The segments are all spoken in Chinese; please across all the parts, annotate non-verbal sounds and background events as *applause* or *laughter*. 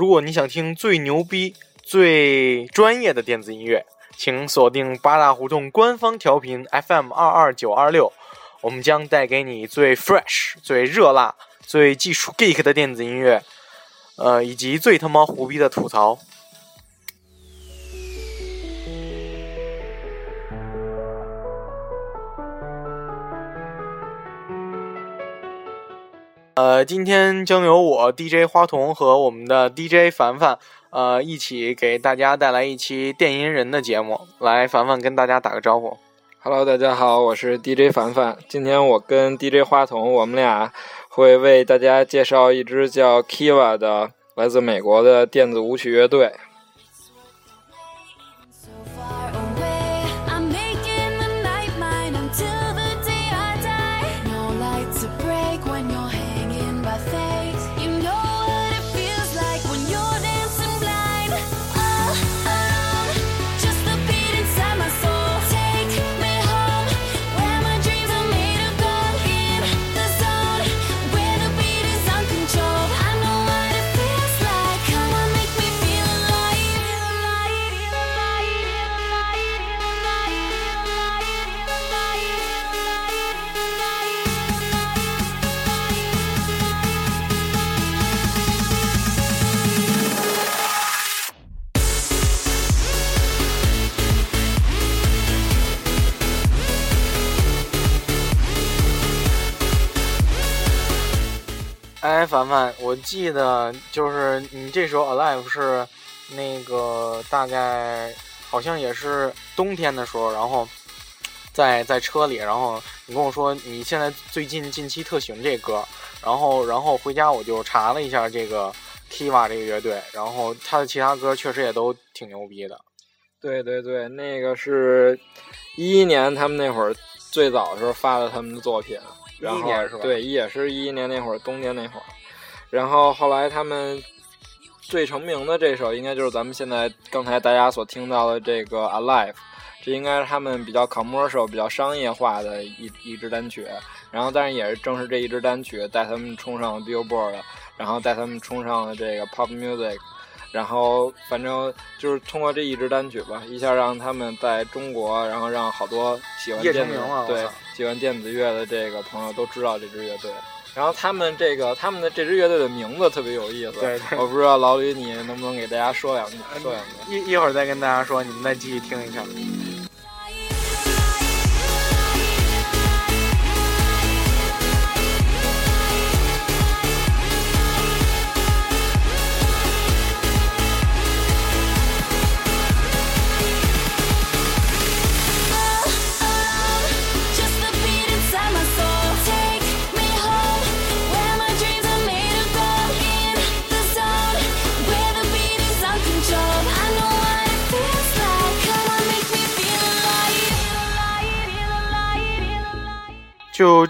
如果你想听最牛逼、最专业的电子音乐，请锁定八大胡同官方调频 FM 二二九二六，我们将带给你最 fresh、最热辣、最技术 geek 的电子音乐，呃，以及最他妈胡逼的吐槽。呃，今天将由我 DJ 花童和我们的 DJ 凡凡，呃，一起给大家带来一期电音人的节目。来，凡凡跟大家打个招呼。Hello，大家好，我是 DJ 凡凡。今天我跟 DJ 花童，我们俩会为大家介绍一支叫 Kiva 的来自美国的电子舞曲乐队。凡凡，我记得就是你这首《Alive》是那个大概好像也是冬天的时候，然后在在车里，然后你跟我说你现在最近近期特喜欢这歌，然后然后回家我就查了一下这个 Kiva 这个乐队，然后他的其他歌确实也都挺牛逼的。对对对，那个是一一年他们那会儿最早的时候发的他们的作品，然后年是吧对，也是一一年那会儿冬天那会儿，然后后来他们最成名的这首应该就是咱们现在刚才大家所听到的这个《Alive》，这应该是他们比较 commercial、比较商业化的一一支单曲。然后，但是也是正是这一支单曲带他们冲上了 Billboard，然后带他们冲上了这个 Pop Music。然后反正就是通过这一支单曲吧，一下让他们在中国，然后让好多喜欢夜电子对操喜欢电子乐的这个朋友都知道这支乐队。然后他们这个他们的这支乐队的名字特别有意思，对对我不知道老吕你能不能给大家说两句，说两句。一一会儿再跟大家说，你们再继续听一下。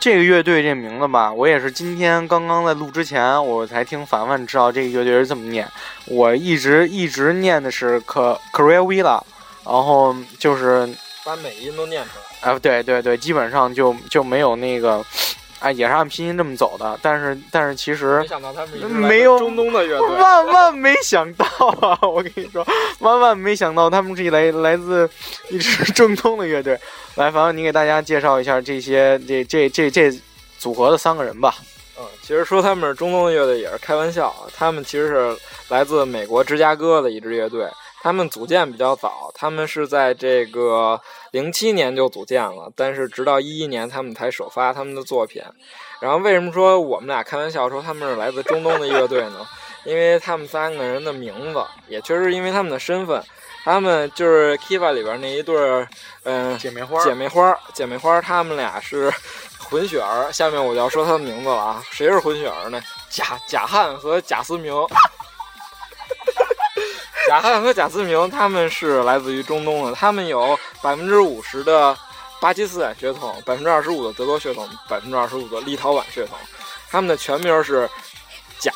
这个乐队这名字吧，我也是今天刚刚在录之前，我才听凡凡知道这个乐队是这么念。我一直一直念的是 K k r e v i l a 然后就是，把每音都念出来。哎，对对对，基本上就就没有那个，哎，也是按拼音这么走的。但是但是其实没想到他们没有中东的乐队。万万没想到啊！我跟你说，万万没想到他们是一来来自一支 *laughs* 中东的乐队。来，凡凡，你给大家介绍一下这些这这这这组合的三个人吧。嗯，其实说他们是中东的乐队也是开玩笑，他们其实是来自美国芝加哥的一支乐队。他们组建比较早，他们是在这个零七年就组建了，但是直到一一年他们才首发他们的作品。然后为什么说我们俩开玩笑说他们是来自中东的乐队呢？因为他们三个人的名字，也确实因为他们的身份，他们就是 Kiva 里边那一对儿，嗯、姐妹花，姐妹花，姐妹花他，们俩是混血儿。下面我就要说他的名字了啊，谁是混血儿呢？贾贾汉和贾思明。贾汉和贾思明他们是来自于中东的，他们有百分之五十的巴基斯坦血统，百分之二十五的德国血统，百分之二十五的立陶宛血统。他们的全名是贾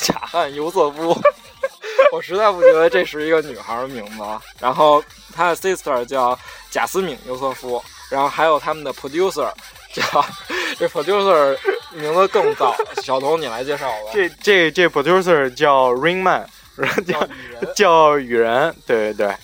贾汉尤瑟夫。*laughs* 我实在不觉得这是一个女孩的名字啊。然后他的 sister 叫贾斯敏尤瑟夫，然后还有他们的 producer 叫 *laughs* 这 producer 名字更早。小童，你来介绍吧。这这这 producer 叫 Ringman 叫叫。叫雨人，对对对。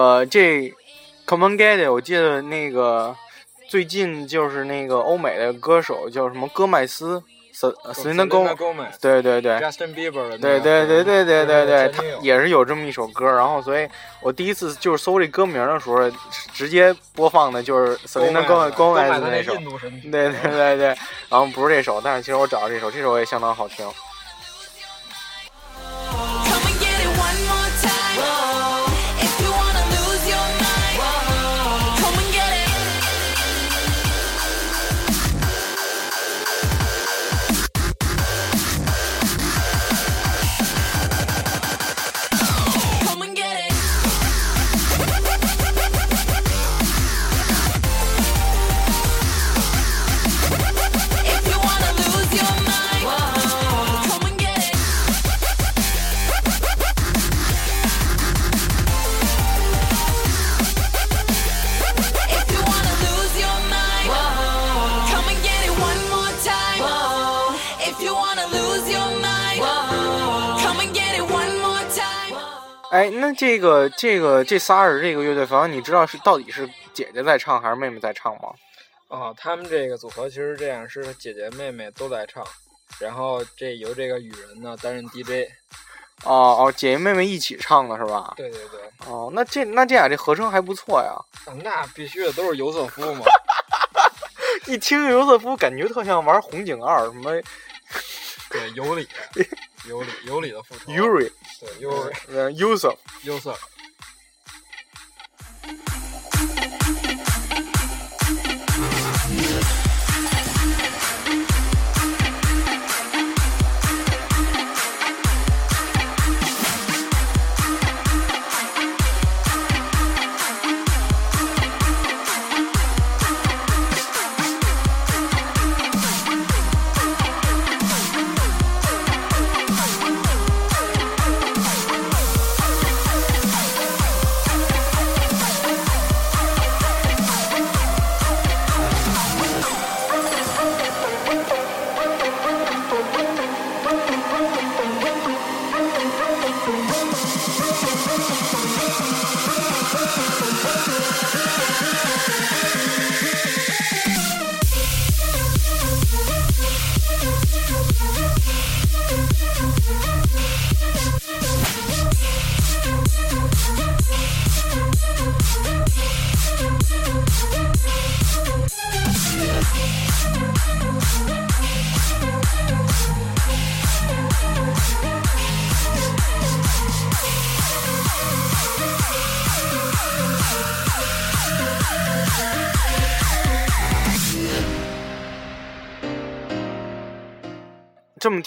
个这 Come on Get It，我记得那个最近就是那个欧美的歌手叫什么戈麦斯 Selena Gomez，Gomez 对对对。Justin Bieber 的对对对对对对对，他也是有这么一首歌，然后所以我第一次就是搜这歌名的时候，直接播放的就是 Selena Gomez 都 Gomez 那首。对对对对，然后不是这首，但是其实我找到这首，这首也相当好听。哎，那这个这个这仨人这个乐队，反正你知道是到底是姐姐在唱还是妹妹在唱吗？哦，他们这个组合其实这样，是姐姐妹妹都在唱，然后这由这个雨人呢担任 DJ。哦哦，姐姐妹妹一起唱的是吧？对对对，哦，那这那这俩这合声还不错呀。啊那必须的，都是尤瑟夫嘛。*laughs* 一听尤瑟夫，感觉特像玩红警二什么对，有理，有理，有理的复仇。Yuri，对，Yuri，呃，Yusuf。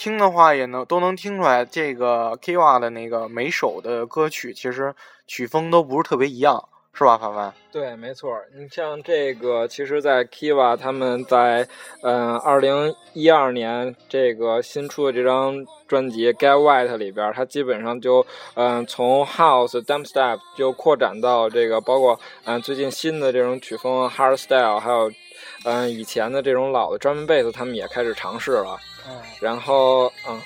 听的话，也能都能听出来，这个 Kiva 的那个每首的歌曲，其实曲风都不是特别一样，是吧，凡凡？对，没错。你像这个，其实，在 Kiva 他们在嗯二零一二年这个新出的这张专辑《Get White》里边，它基本上就嗯从 House、Dubstep 就扩展到这个，包括嗯最近新的这种曲风 Hardstyle，还有嗯以前的这种老的 Drum Bass，他们也开始尝试了。嗯然后嗯，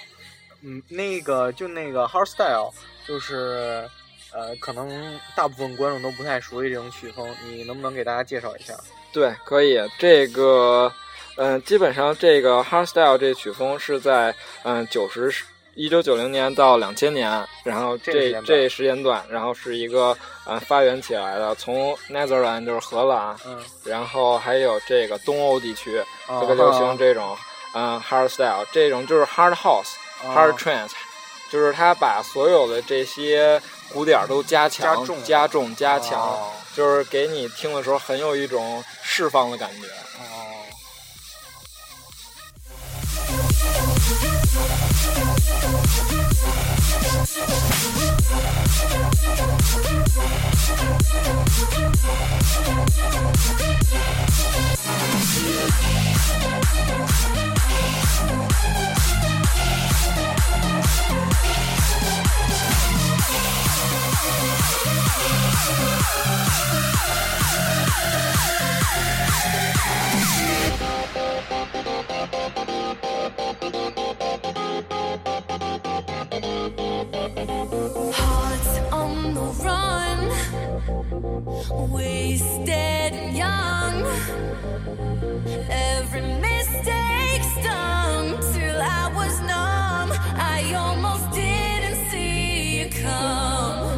嗯，那个就那个 hardstyle，就是呃，可能大部分观众都不太熟悉这种曲风，你能不能给大家介绍一下？对，可以。这个，嗯、基本上这个 hardstyle 这曲风是在嗯九十一九九零年到两千年，然后这这这时间段，然后是一个嗯发源起来的，从 Netherlands 就是荷兰，嗯，然后还有这个东欧地区啊特别流行这种嗯 hard style，这种就是 hard house、hard 哦 trance，就是他把所有的这些鼓点都加强、加重加重、加强，哦就是给你听的时候很有一种释放的感觉。哦。Thank wasted young. Every mistake stung till I was numb. I almost didn't see you come.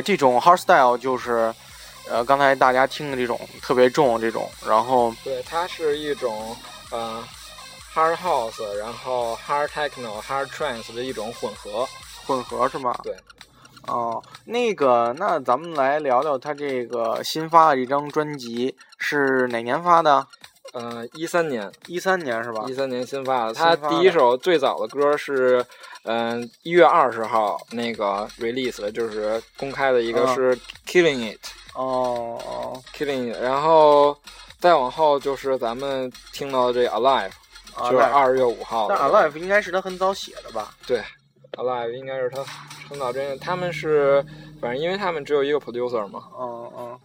那个这种 hard style 就是，呃，刚才大家听的这种特别重这种，然后对，它是一种呃 hard house，然后 hard techno、hard trance 的一种混合。混合是吗？对。哦，那个，那咱们来聊聊他这个新发的一张专辑是哪年发的？呃，一三年，一三年是吧一？三年新发的。他第一首最早的歌是，嗯、一月二十号那个 release 的，就是公开的一个嗯是 Killing It、哦哦，Killing It，然后再往后就是咱们听到的这 Alive，就是二月五号的。但 Alive 应该是他很早写的吧？对，Alive 应该是他很早真的，他们是反正因为他们只有一个 producer 嘛，嗯嗯。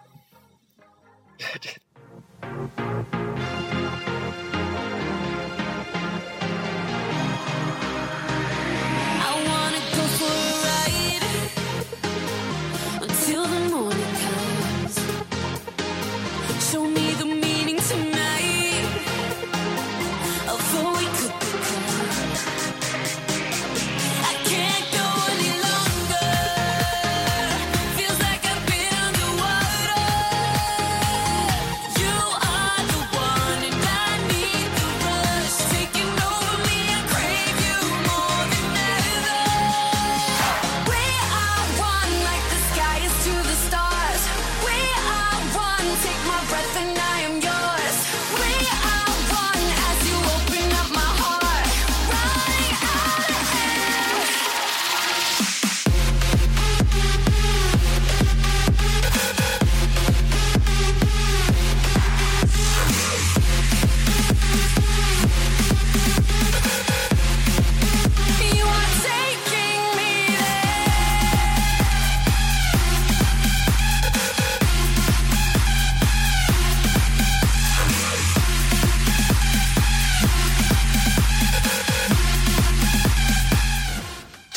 I *laughs*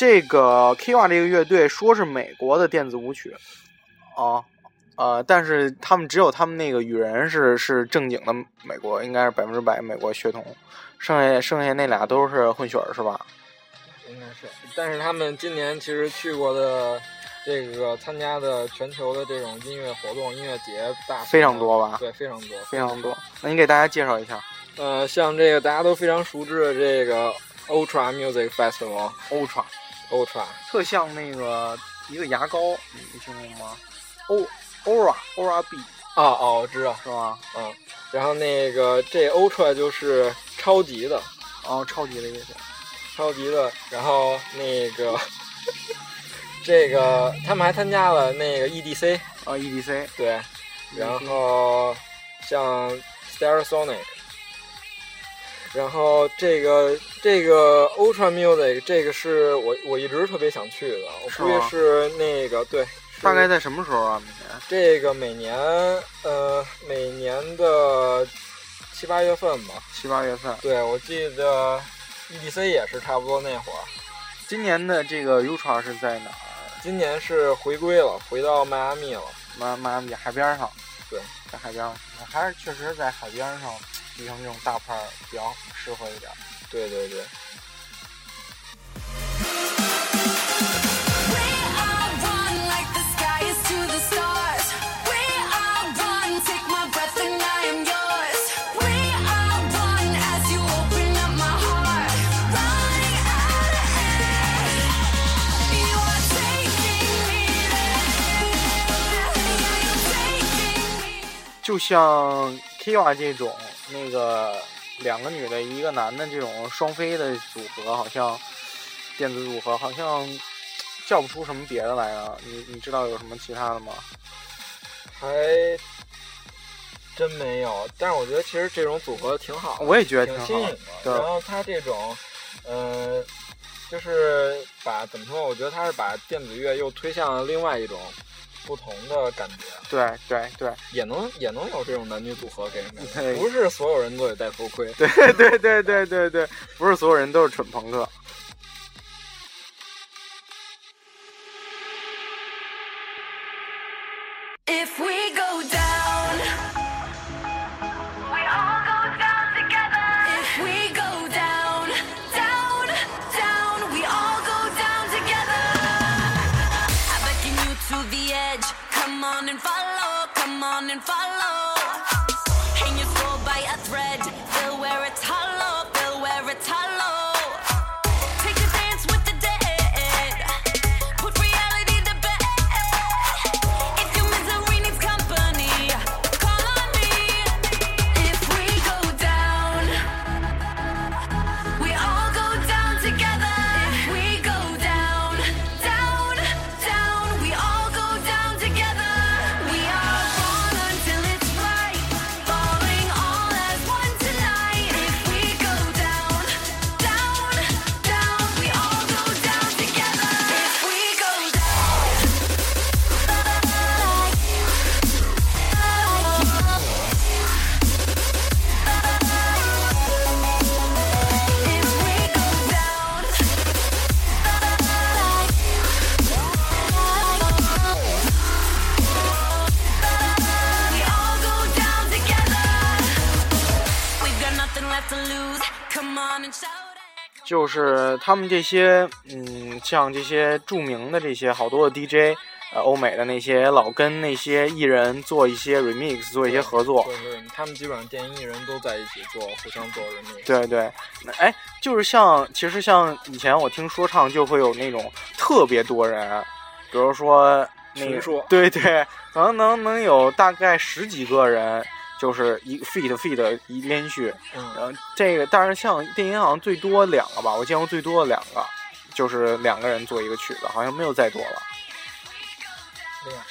这个 Kiva 这个乐队说是美国的电子舞曲，啊，呃，但是他们只有他们那个雨人是是正经的美国，应该是百分之百美国血统，剩下剩下那俩都是混血儿是吧？应该是。但是他们今年其实去过的这个参加的全球的这种音乐活动、音乐节大非常多吧对，非常多，非常多。那你给大家介绍一下呃，像这个大家都非常熟知的这个 Ultra Music Festival Ultra，Ultra，特像那个一个牙膏，你你听过吗？O Aura Aura B 啊哦，我知道，是吧？嗯，然后那个这 Ultra 就是超级的，哦，超级的意思。超级的。然后那个这个他们还参加了那个 EDC，啊，EDC，对，然后像 Stereosonic，然后这个这个 Ultra Music 这个是我我一直特别想去的，我估计是那个对，大概在什么时候啊？每年？这个每年呃每年的七八月份吧，七八月份。对我记得 EDC 也是差不多那会儿。今年的这个 Ultra 是在哪儿？今年是回归了，回到迈阿密了。迈迈阿密海边上。对，在海边上，还是确实在海边上提成这种大牌比较适合一点。对对对。就像 KIA 这种，那个两个女的一个男的这种双飞的组合，好像电子组合好像叫不出什么别的来啊。你你知道有什么其他的吗？还真没有。但是我觉得其实这种组合挺好的，我也觉得挺挺新颖的。然后他这种，呃，就是把怎么说？我觉得他是把电子乐又推向了另外一种不同的感觉，对对对也能也能有这种男女组合给人感觉，不是所有人都得戴头盔。对对对对对对，不是所有人都是蠢朋克。On and follow, come on and follow. 就是他们这些，嗯，像这些著名的这些好多的 DJ，呃，欧美的那些老跟那些艺人做一些 remix，做一些合作。对对，他们基本上电音艺人都在一起做，互相做 remix。对对，那哎，就是像，其实像以前我听说唱就会有那种特别多人，比如说那个说，对对，可能能能有大概十几个人，就是一 feat feat 一连续，嗯，呃，这个但是像电音好像最多两个吧，我见过最多的两个，就是两个人做一个曲子，好像没有再多了。两个，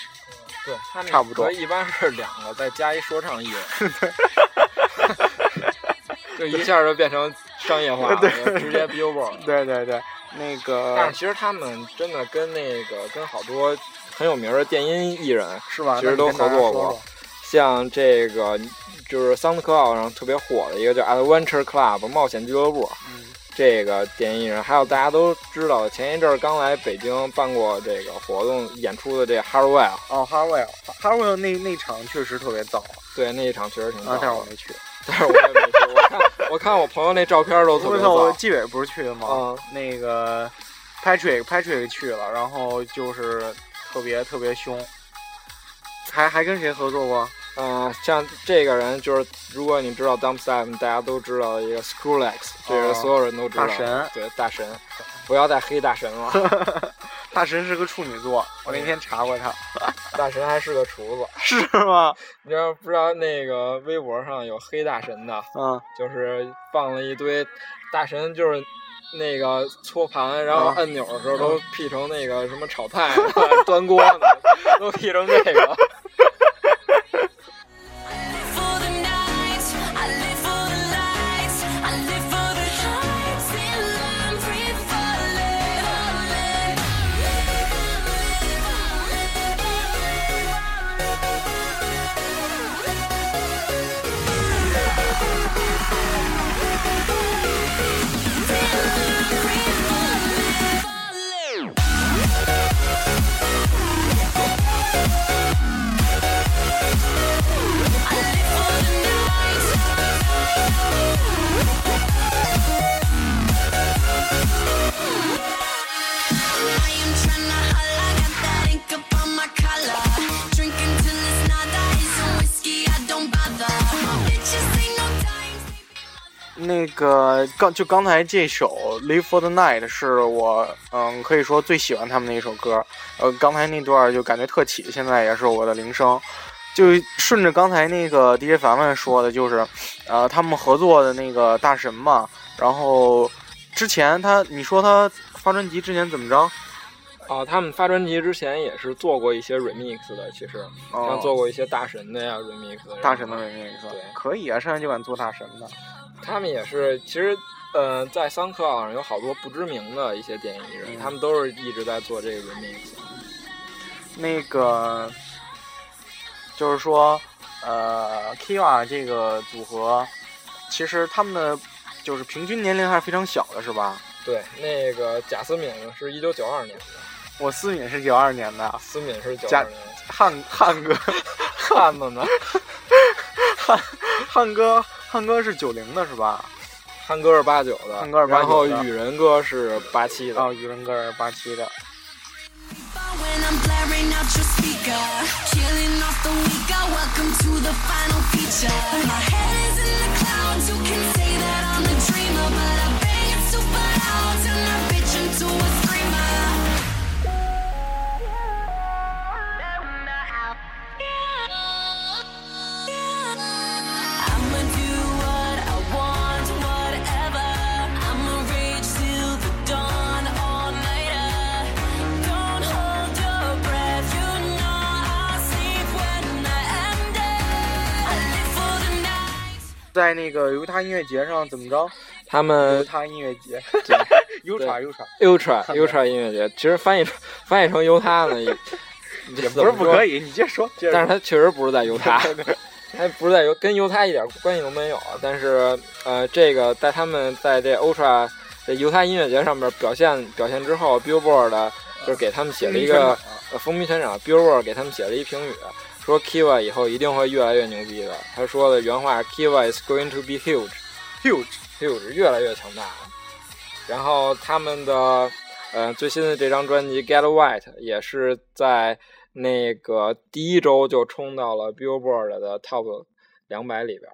对，他差不多一般是两个，再加一说唱艺人，*laughs* 就一下就变成商业化了，*laughs* 直接 Billboard。*laughs* 对对对，那个但是其实他们真的跟那个跟好多很有名的电音艺人，是吧？其实都合作过像这个就是 SoundCloud 上特别火的一个叫 Adventure Club 冒险俱乐部，嗯，这个电音艺人，还有大家都知道的，前一阵儿刚来北京办过这个活动演出的这 Hardwell，哦 h a r w e l l h a r w e l l 那那场确实特别燥对那一场确实挺啊，燥的但是我没去。*laughs* 但是我也没去，我看我看我朋友那照片都特别燥。纪委不是去的吗？嗯那个 Patrick Patrick 去了，然后就是特别特别凶。还还跟谁合作过？嗯、像这个人就是，如果你知道 Dump Step，大家都知道的一个 Skrillex，这哦是所有人都知道的。大神对大神，不要再黑大神了。*laughs* 大神是个处女座，我那天查过他，大神还是个厨子，*laughs* 是吗？*laughs* 你要不知道那个微博上有黑大神的，嗯，就是放了一堆大神，就是那个搓盘，然后啊按钮的时候都 P 成那个什么炒菜、端锅的，都 P 成这个。刚就刚才这首《Live for the Night》是我嗯可以说最喜欢他们的一首歌，呃刚才那段就感觉特起，现在也是我的铃声。就顺着刚才那个 DJ 凡凡说的，就是呃他们合作的那个大神嘛，然后之前他你说他发专辑之前怎么着？啊，他们发专辑之前也是做过一些 remix 的，其实哦像做过一些大神的呀 remix。大神的 remix，对可以啊，上来就敢做大神的。他们也是，其实，呃，在 SoundCloud 上有好多不知名的一些电影艺人，嗯他们都是一直在做这个 remix。那个就是说，呃，Kiva 这个组合，其实他们的就是平均年龄还是非常小的，是吧？对，那个贾思敏是一九九二年的，我思敏是九二年的，思敏是九贾二年的，汉汉哥，*laughs* 汉子呢？*laughs* 汉汉哥，汉哥是九零的是吧？汉哥是八九的，汉哥是八九的然后雨人哥是八七的。啊，雨人哥是八七的。在那个犹他音乐节上怎么着？他们犹他音乐节，*laughs* 对犹他犹他，Ultra 汉哥 Ultra 音乐节，其实翻译成翻译成犹他呢，也 *laughs* 也不是不可以，你接着说。但是他确实不是在犹他。对对它不是在犹跟犹他一点关系都没有啊，但是呃，这个在他们在这 Ultra 这犹他音乐节上面表现表现之后，Billboard 的就是给他们写了一个呃风靡全场，Billboard 给他们写了一评语，说 Kiva 以后一定会越来越牛逼的。他说的原话：Kiva is going to be huge。huge，huge 越来越强大了。然后他们的呃最新的这张专辑《Get White》也是在那个第一周就冲到了 Billboard 的 Top 两百里边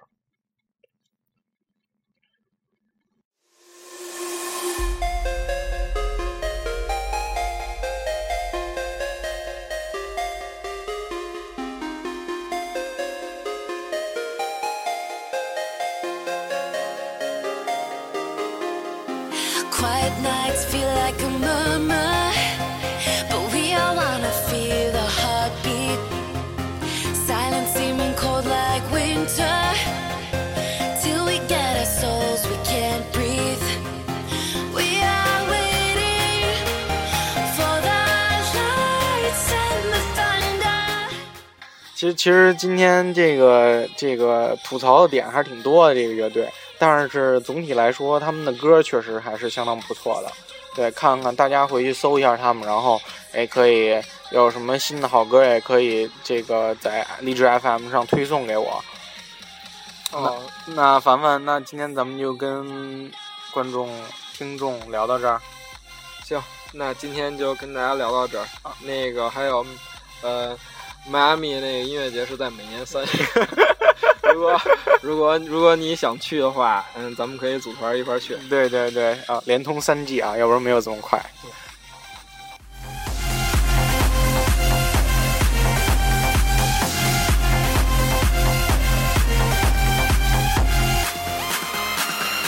其实其实今天这个这个吐槽的点还是挺多的，这个乐队，但是总体来说，他们的歌确实还是相当不错的。对，看看大家回去搜一下他们，然后也可以有什么新的好歌，也可以这个在荔枝 FM 上推送给我。哦，那凡凡，那今天咱们就跟观众、听众聊到这儿。行，那今天就跟大家聊到这儿。那个还有，呃，迈阿密那个音乐节是在每年三月。*laughs* 如果如果如果你想去的话，嗯，咱们可以组团一块儿去。对对对，啊，连通三 G 啊，要不然没有这么快。对